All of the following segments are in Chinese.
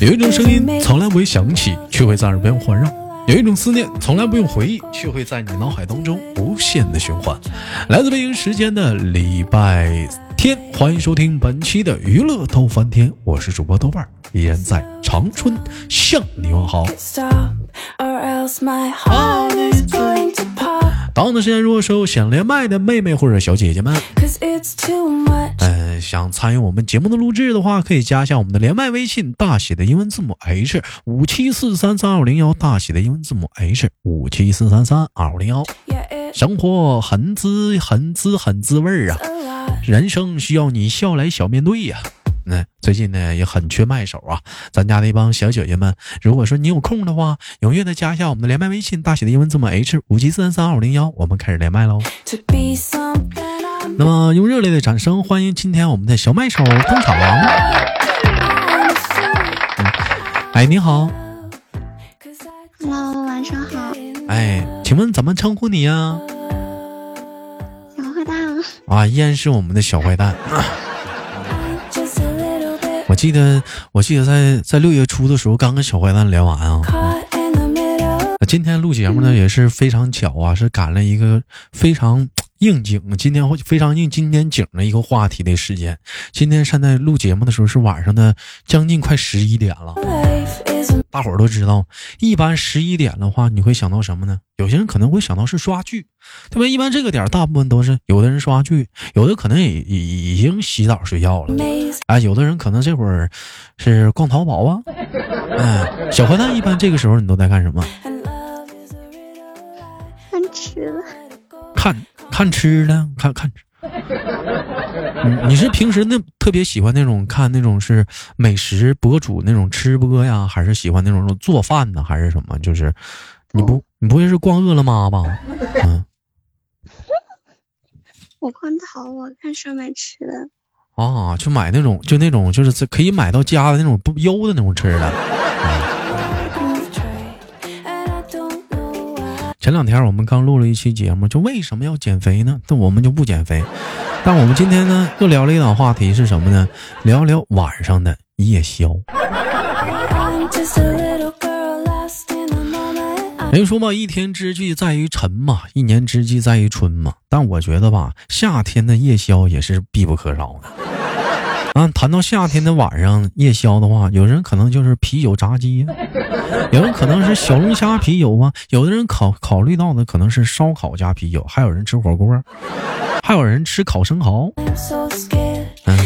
有一种声音从来不会响起，却会在耳边环绕；有一种思念从来不用回忆，却会在你脑海当中无限的循环。来自北京时间的礼拜天，欢迎收听本期的娱乐逗翻天，我是主播豆瓣，依然在长春向你问好。同样的时间，如果说想连麦的妹妹或者小姐姐们，嗯，想参与我们节目的录制的话，可以加一下我们的连麦微信，大写的英文字母 H 五七四三三二五零幺，大写的英文字母 H 五七四三三二五零幺。生活很滋很滋很滋味儿啊，人生需要你笑来小面对呀。那最近呢也很缺麦手啊，咱家的一帮小姐姐们，如果说你有空的话，踊跃的加一下我们的连麦微信，大写的英文字母 H 五七四三三二五零幺，我们开始连麦喽。那么用热烈的掌声欢迎今天我们的小麦手登场。哎，你好。Hello，晚上好。哎，请问怎么称呼你呀？小坏蛋。啊，依然是我们的小坏蛋。我记得，我记得在在六月初的时候刚跟小坏蛋聊完啊。今天录节目呢也是非常巧啊，是赶了一个非常应景，今天会非常应今天景的一个话题的时间。今天现在录节目的时候是晚上的将近快十一点了。大伙儿都知道，一般十一点的话，你会想到什么呢？有些人可能会想到是刷剧，对吧？一般这个点大部分都是有的人刷剧，有的可能也已已经洗澡睡觉了。哎，有的人可能这会儿是逛淘宝啊。哎，小坏蛋，一般这个时候你都在干什么？看吃的。看看吃的，看看。你你是平时那特别喜欢那种看那种是美食博主那种吃播呀，还是喜欢那种做饭呢，还是什么？就是你不你不会是逛饿了么吧？嗯，我逛淘宝看上面吃的啊，就买那种就那种就是可以买到家的那种不优的那种吃的。前两天我们刚录了一期节目，就为什么要减肥呢？那我们就不减肥。但我们今天呢，又聊了一档话题是什么呢？聊聊晚上的夜宵。人说嘛，一天之计在于晨嘛，一年之计在于春嘛。但我觉得吧，夏天的夜宵也是必不可少的。啊，谈到夏天的晚上夜宵的话，有人可能就是啤酒炸鸡呀，有人可能是小龙虾啤酒啊，有的人考考虑到的可能是烧烤加啤酒，还有人吃火锅，还有人吃烤生蚝。嗯，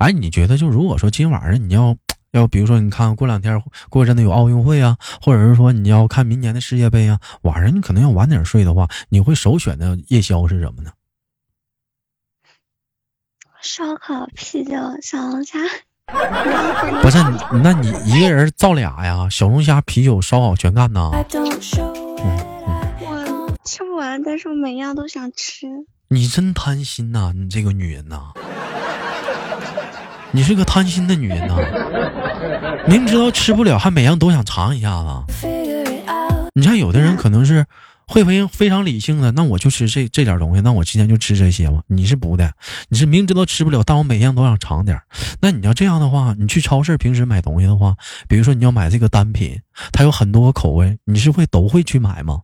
哎，你觉得就如果说今晚上你要要，比如说你看过两天过阵子有奥运会啊，或者是说你要看明年的世界杯啊，晚上你可能要晚点睡的话，你会首选的夜宵是什么呢？烧烤、啤酒、小龙虾，不是？那你一个人造俩呀？小龙虾、啤酒、烧烤全干呢？我吃不完，但是我每样都想吃。你真贪心呐！你这个女人呐，你是个贪心的女人呐！明知道吃不了，还每样都想尝一下子。你像，有的人可能是。会非非常理性的，那我就吃这这点东西，那我今天就吃这些嘛。你是不的，你是明知道吃不了，但我每样都想尝点。那你要这样的话，你去超市平时买东西的话，比如说你要买这个单品，它有很多个口味，你是会都会去买吗？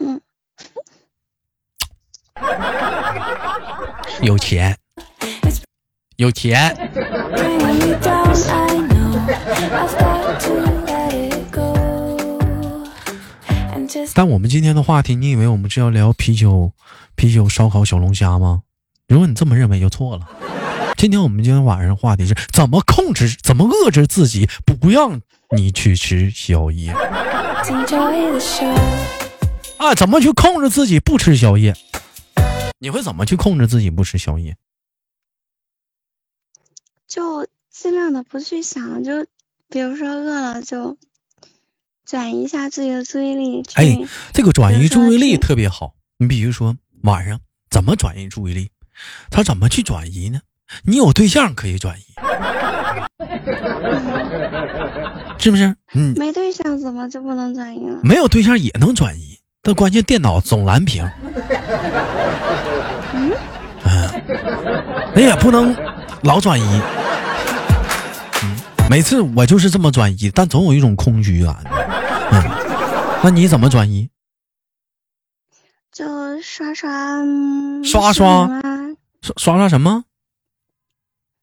嗯，有钱，有钱。但我们今天的话题，你以为我们是要聊啤酒、啤酒、烧烤、小龙虾吗？如果你这么认为，就错了。今天我们今天晚上话题是怎么控制、怎么遏制自己，不让你去吃宵夜。啊，怎么去控制自己不吃宵夜？你会怎么去控制自己不吃宵夜？就尽量的不去想，就比如说饿了就。转移一下自己的注意力。哎，这个转移注意力特别好。你比如说晚上怎么转移注意力？他怎么去转移呢？你有对象可以转移，是不是？嗯。没对象怎么就不能转移了？没有对象也能转移，但关键电脑总蓝屏。嗯。嗯。那也不能，老转移。嗯，每次我就是这么转移，但总有一种空虚感。嗯，那你怎么转移？就刷刷刷刷刷刷刷什么？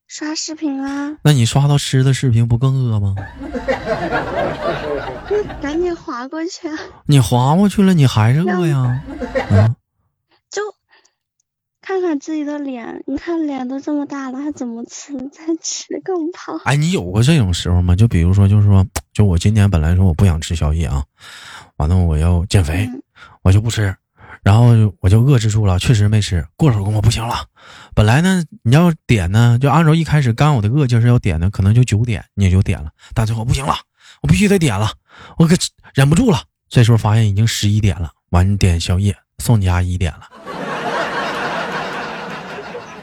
刷视频啊？那你刷到吃的视频不更饿吗？赶紧划过去。你划过去了，你还是饿呀？嗯。就看看自己的脸，你看脸都这么大了，还怎么吃？再吃更胖。哎，你有过这种时候吗？就比如说，就是说，就我今天本来说我不想吃宵夜啊，完了我要减肥，我就不吃。然后我就遏制住了，确实没吃。过了会儿功夫不行了，本来呢你要点呢，就按照一开始刚我的饿劲是要点的，可能就九点你也就点了，但最后不行了，我必须得点了，我可忍不住了。这时候发现已经十一点了，完点宵夜送你阿姨点了。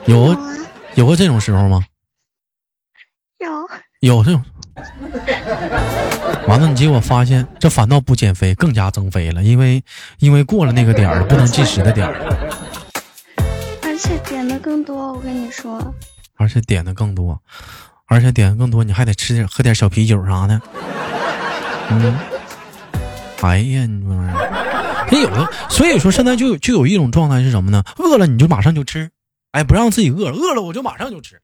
有有过这种时候吗？有有这种。完了，你结果发现这反倒不减肥，更加增肥了，因为因为过了那个点儿，不能进食的点儿，而且点的更多。我跟你说，而且点的更多，而且点的更多，你还得吃点喝点小啤酒啥的。嗯，哎呀，你说玩意儿，他有的，所以说现在就就有一种状态是什么呢？饿了你就马上就吃，哎，不让自己饿，饿了我就马上就吃。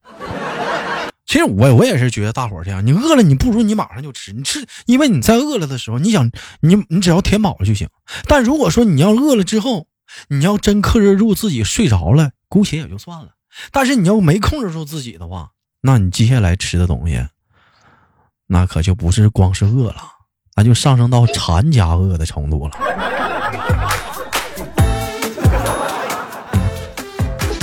其实我我也是觉得大伙儿这样，你饿了你不如你马上就吃，你吃，因为你在饿了的时候，你想你你只要填饱了就行。但如果说你要饿了之后，你要真克制住自己睡着了，姑且也就算了。但是你要没控制住自己的话，那你接下来吃的东西，那可就不是光是饿了，那就上升到馋加饿的程度了。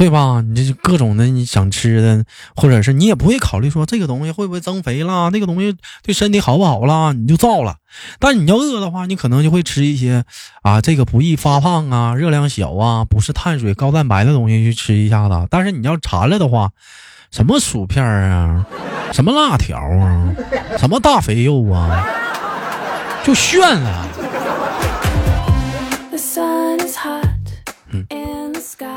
对吧？你这各种的你想吃的，或者是你也不会考虑说这个东西会不会增肥啦，那个东西对身体好不好啦，你就造了。但你要饿的话，你可能就会吃一些啊，这个不易发胖啊，热量小啊，不是碳水高蛋白的东西去吃一下子。但是你要馋了的话，什么薯片啊，什么辣条啊，什么大肥肉啊，就炫了。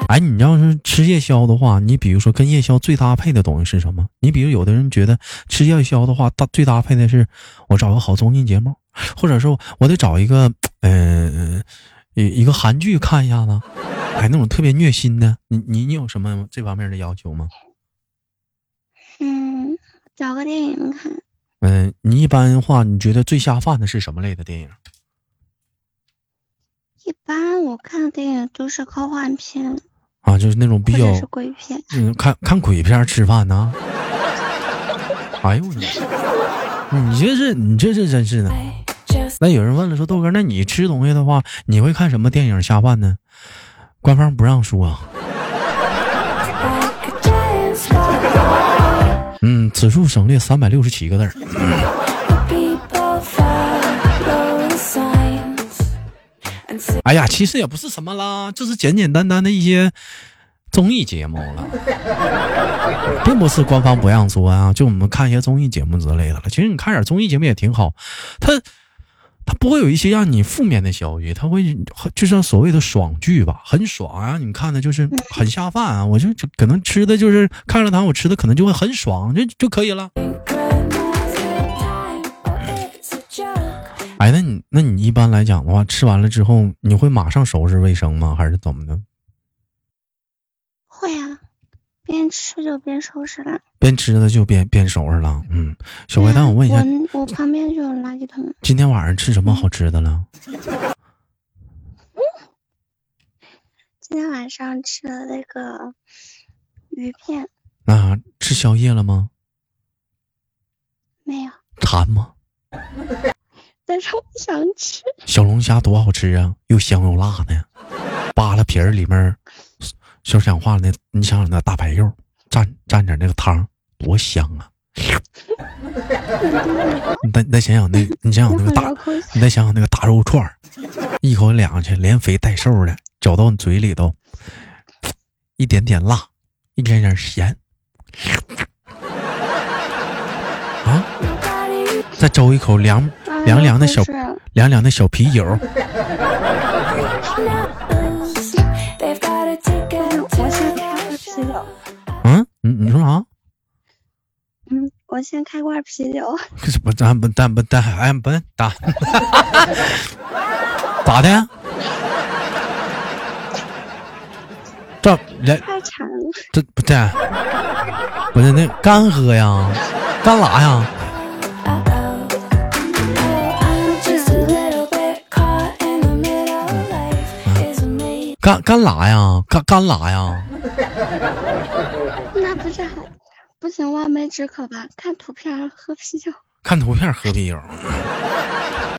哎，你要是吃夜宵的话，你比如说跟夜宵最搭配的东西是什么？你比如有的人觉得吃夜宵的话，搭最搭配的是我找个好综艺节目，或者说我得找一个嗯一一个韩剧看一下子，哎，那种特别虐心的。你你你有什么这方面的要求吗？嗯，找个电影看。嗯，你一般话，你觉得最下饭的是什么类的电影？一般我看的电影都是科幻片。啊，就是那种比较鬼片，嗯，看看鬼片吃饭呢。哎呦我的，你这是你这是真是的。那有人问了，说豆哥，那你吃东西的话，你会看什么电影下饭呢？官方不让说。嗯，此处省略三百六十七个字儿。哎呀，其实也不是什么啦，就是简简单单的一些综艺节目了，并不是官方不让说啊。就我们看一些综艺节目之类的了。其实你看点综艺节目也挺好，它它不会有一些让你负面的消息，它会就像所谓的爽剧吧，很爽啊。你看的就是 很下饭啊，我就可能吃的就是看着它，我吃的可能就会很爽，就就可以了。哎，那你那你一般来讲的话，吃完了之后，你会马上收拾卫生吗？还是怎么的？会啊，边吃就边收拾了。边吃的就边边收拾了。嗯，小坏蛋，我问一下，我旁边就有垃圾桶。今天晚上吃什么好吃的了？今天晚上吃了那个鱼片。啊，吃宵夜了吗？没有。馋吗？但是我想吃小龙虾，多好吃啊！又香又辣的，扒拉皮儿里面，说讲话那，你想想那大白肉，蘸蘸点那个汤，多香啊！你再你再想想那，你想想那个大，你再想想那个大肉串儿，一口两去，连肥带瘦的，嚼到你嘴里头，一点点辣，一点点咸，啊！再周一口凉。凉凉的小凉凉的小啤酒。嗯，你你说啥？嗯我先开罐啤酒。不，咱不，咱不，咱哎不打，咋的？这来太馋了。这不对，不是那干喝呀？干啥呀？干干啥呀？干干啥呀？那不是还不行？望梅止渴吧？看图片喝啤酒。看图片喝啤酒，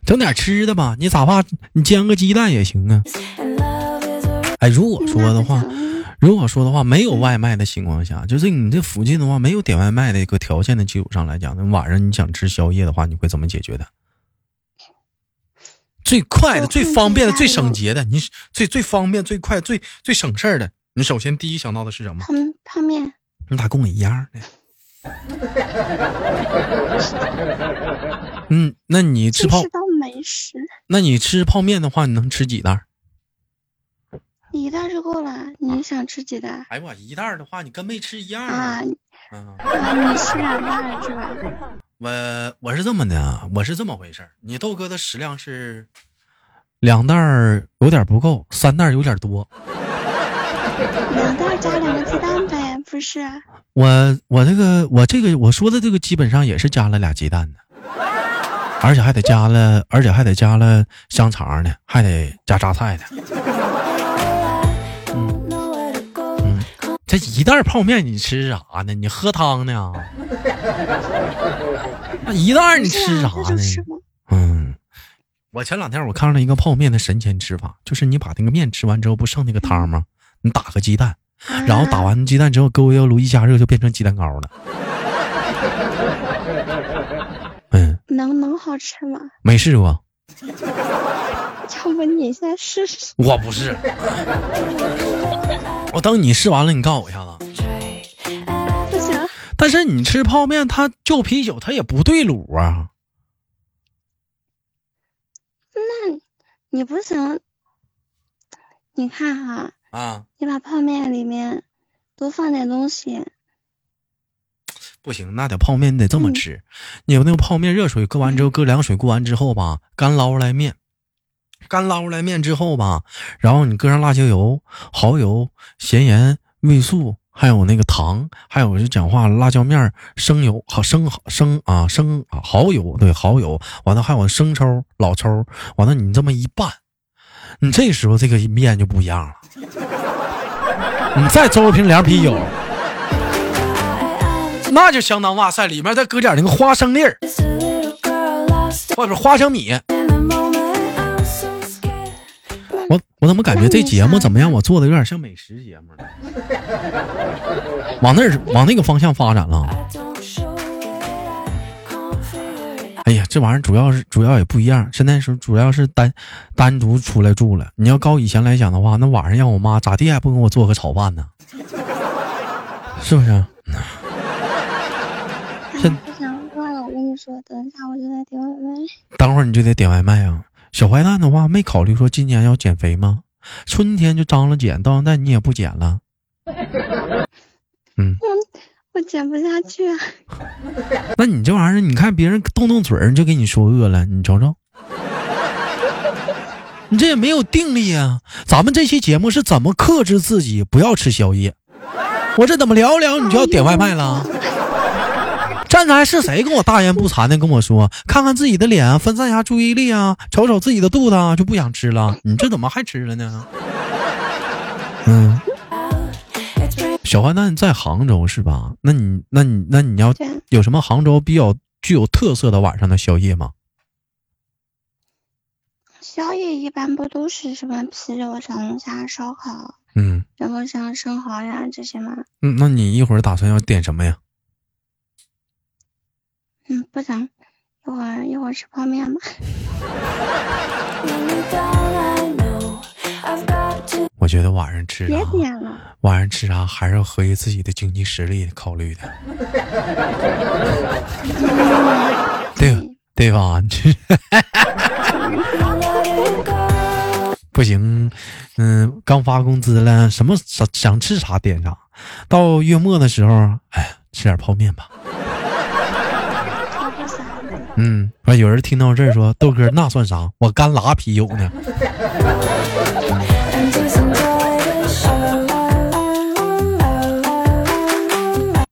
整点吃的吧。你咋怕？你煎个鸡蛋也行啊。哎，如果说的话，如果说的话，没有外卖的情况下，就是你这附近的话，没有点外卖的一个条件的基础上来讲，那晚上你想吃宵夜的话，你会怎么解决的？最快的、最方便的、最省节的，你最最方便、最快、最最省事儿的，你首先第一想到的是什么？泡泡面。你咋跟我一样呢？嗯，那你吃泡？美食。那你吃泡面的话，你能吃几袋？一袋就够了。你想吃几袋？哎我一袋的话，你跟没吃一样啊。啊，你吃两袋是吧？我我是这么的，我是这么回事你豆哥的食量是两袋儿有点不够，三袋有点多。两袋加两个鸡蛋呗，不是？我我这个我这个我说的这个基本上也是加了俩鸡蛋的，而且还得加了，而且还得加了香肠呢，还得加榨菜的。这一袋泡面你吃啥呢？你喝汤呢？那一袋你吃啥呢？嗯，我前两天我看了一个泡面的神仙吃法，就是你把那个面吃完之后，不剩那个汤吗？你打个鸡蛋，然后打完鸡蛋之后，搁微波炉一加热，就变成鸡蛋糕了。嗯，能能好吃吗？没试过。要不你先试试？我不是。我等你试完了，你告诉我一下子。不行。但是你吃泡面，它就啤酒，它也不对卤啊。那你不行。你看哈。啊。你把泡面里面多放点东西。不行，那得泡面你得这么吃。你有那个泡面，热水搁完之后，搁凉水过完之后吧，干捞出来面。干捞出来面之后吧，然后你搁上辣椒油、蚝油、咸盐、味素，还有那个糖，还有就讲话辣椒面、生油、好生生啊生啊蚝油，对蚝油，完了还有生抽、老抽，完了你这么一拌，你这时候这个面就不一样了。你再周一瓶凉啤酒，那就相当哇塞，里面再搁点那个花生粒儿，或者花生米。我我怎么感觉这节目怎么样？我做的有点像美食节目了，往那儿往那个方向发展了。哎呀，这玩意儿主要是主要也不一样。现在是主要是单单独出来住了。你要高以前来讲的话，那晚上让我妈咋地还不给我做个炒饭呢？是不是？这不想，饿了。我跟你说，等一下我就得点外卖。等会儿你就得点外卖啊。小坏蛋的话，没考虑说今年要减肥吗？春天就张罗减，到现在你也不减了。嗯，我减不下去。那你这玩意儿，你看别人动动嘴儿就给你说饿了，你瞅瞅，你这也没有定力啊。咱们这期节目是怎么克制自己不要吃宵夜？我这怎么聊聊你就要点外卖了？站才是谁跟我大言不惭的跟我说，看看自己的脸，分散一下注意力啊，瞅瞅自己的肚子啊，就不想吃了。你这怎么还吃了呢？嗯，小坏蛋在杭州是吧？那你那你那你要有什么杭州比较具有特色的晚上的宵夜吗？宵夜一般不都是什么啤酒、小龙虾、烧烤，嗯，然后像生蚝呀这些吗？嗯，那你一会儿打算要点什么呀？嗯，不想，一会儿一会儿吃泡面吧。我觉得晚上吃别点了。晚上吃啥还是要合于自己的经济实力考虑的，对对吧？不行，嗯，刚发工资了，什么想想吃啥点啥。到月末的时候，哎，吃点泡面吧。嗯，完有人听到这儿说豆哥那算啥？我干拉啤酒呢。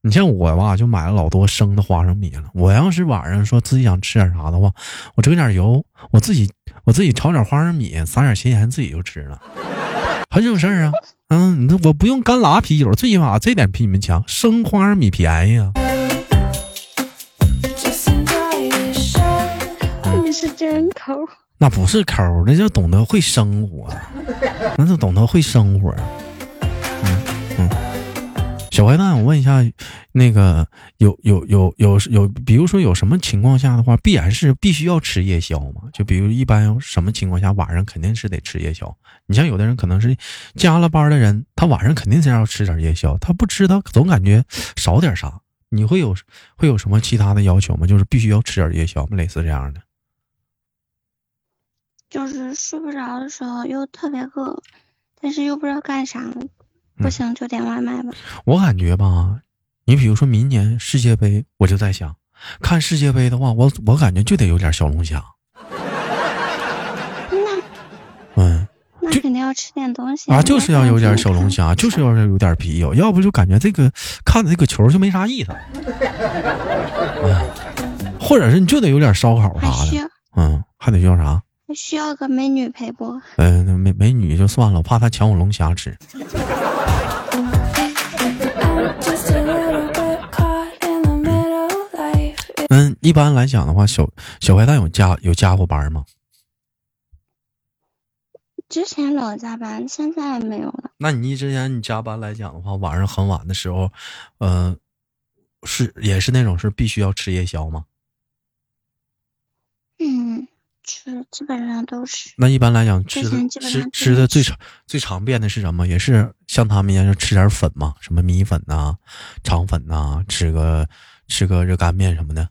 你像我吧，就买了老多生的花生米了。我要是晚上说自己想吃点啥的话，我整点油，我自己我自己炒点花生米，撒点咸盐，自己就吃了，很省事儿啊。嗯，你我不用干拉啤酒，最起码这点比你们强，生花生米便宜啊。是真抠，那不是抠，那就懂得会生活，那就懂得会生活。嗯嗯，小坏蛋，我问一下，那个有有有有有，比如说有什么情况下的话，必然是必须要吃夜宵吗？就比如一般什么情况下晚上肯定是得吃夜宵？你像有的人可能是加了班的人，他晚上肯定是要吃点夜宵，他不吃他总感觉少点啥。你会有会有什么其他的要求吗？就是必须要吃点夜宵吗？类似这样的？就是睡不着的时候又特别饿，但是又不知道干啥，不行就点外卖吧。我感觉吧，你比如说明年世界杯，我就在想，看世界杯的话，我我感觉就得有点小龙虾。那，嗯，那肯定要吃点东西啊，就是要有点小龙虾，就是要有点啤酒，要不就感觉这个看的这个球就没啥意思。嗯，或者是你就得有点烧烤啥的，嗯，还得要啥？需要个美女陪不？嗯，美美女就算了，我怕她抢我龙虾吃。嗯，一般来讲的话，小小坏蛋有加有加过班吗？之前老加班，现在没有了。那你之前你加班来讲的话，晚上很晚的时候，嗯，是也是那种是必须要吃夜宵吗？嗯。吃基本上都是。那一般来讲，吃的吃吃的最常最常变的是什么？也是像他们一样，就吃点粉嘛，什么米粉呐、肠粉呐，吃个吃个热干面什么的。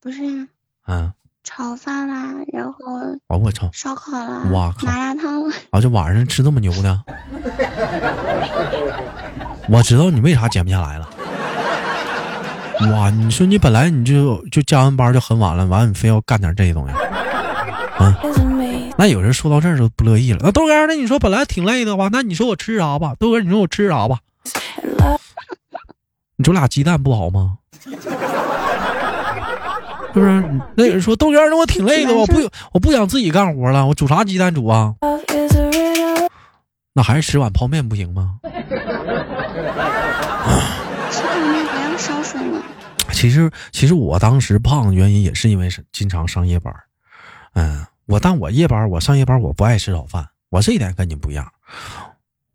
不是呀。嗯。炒饭啦，然后。哦，我操！烧烤啦。哇靠！麻辣烫。啊，这晚上吃这么牛呢？我知道你为啥减不下来了。哇，你说你本来你就就加完班就很晚了，完了你非要干点这些东西，啊？那有人说到这儿就不乐意了。那豆哥，那你说本来挺累的话，那你说我吃啥吧？豆哥，你说我吃啥吧？你煮俩鸡蛋不好吗？是不是？那有人说豆哥，那我挺累的，我不我不想自己干活了，我煮啥鸡蛋煮啊？那还是吃碗泡面不行吗？其实，其实我当时胖的原因也是因为是经常上夜班嗯，我但我夜班，我上夜班我不爱吃早饭，我这一点跟你不一样，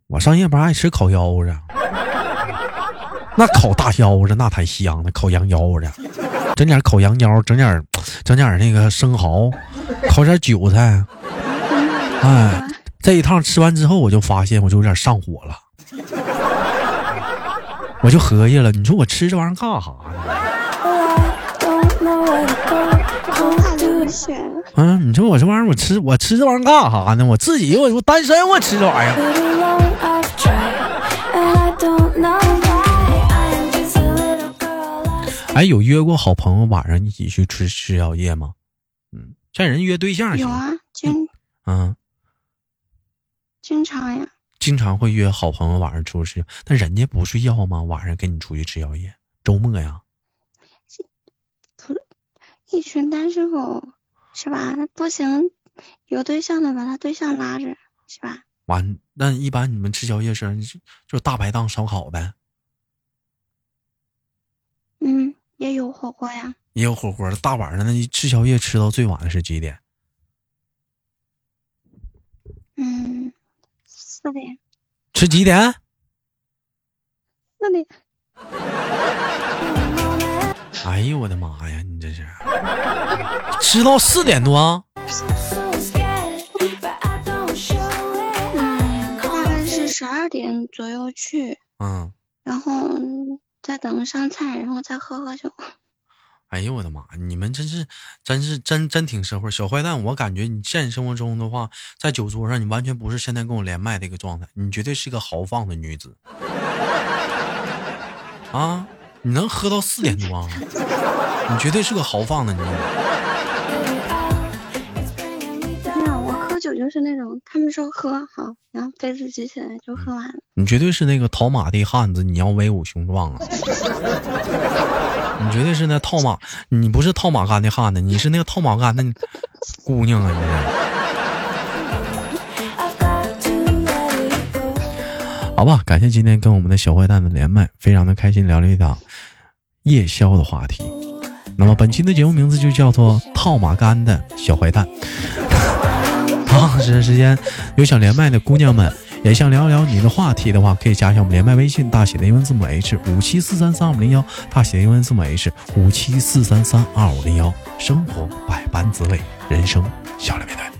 我上夜班爱吃烤腰子，那烤大腰子那才香呢，烤羊腰子，整点烤羊腰，整点整点那个生蚝，烤点韭菜，哎，这一趟吃完之后，我就发现我就有点上火了，我就合计了，你说我吃这玩意儿干啥呢？嗯，你说我这玩意儿，我吃我吃这玩意儿干啥呢？我自己我我单身，我吃这玩意儿。哎，有约过好朋友晚上一起去吃吃宵夜吗？嗯，像人约对象有啊，经嗯，经常呀，经常会约好朋友晚上出去吃，那人家不睡觉吗？晚上跟你出去吃宵夜，周末呀。一群单身狗，是吧？那不行，有对象的把他对象拉着，是吧？完，那一般你们吃宵夜是就大排档烧烤呗？嗯，也有火锅呀。也有火锅，大晚上的吃宵夜吃到最晚的是几点？嗯，四点。吃几点？四点。哎呦我的妈呀！你这是吃到四点多？嗯大概是十二点左右去，嗯，然后再等上菜，然后再喝喝酒。哎呦我的妈！你们真是，真是真真挺社会。小坏蛋，我感觉你现实生活中的话，在酒桌上，你完全不是现在跟我连麦的一个状态，你绝对是个豪放的女子啊！你能喝到四点多啊？你绝对是个豪放的女子。我喝。酒就是那种，他们说喝好，然后杯子举起来就喝完了。你绝对是那个套马的汉子，你要威武雄壮啊！你绝对是那套马，你不是套马杆的汉子，你是那个套马杆的姑娘啊！你 好吧，感谢今天跟我们的小坏蛋的连麦，非常的开心，聊了一档夜宵的话题。那么本期的节目名字就叫做《套马杆的小坏蛋》。好，这段时间有想连麦的姑娘们，也想聊一聊你的话题的话，可以加一下我们连麦微信，大写的英文字母 H 五七四三三二五零幺，大写的英文字母 H 五七四三三二五零幺。生活百般滋味，人生笑来面对。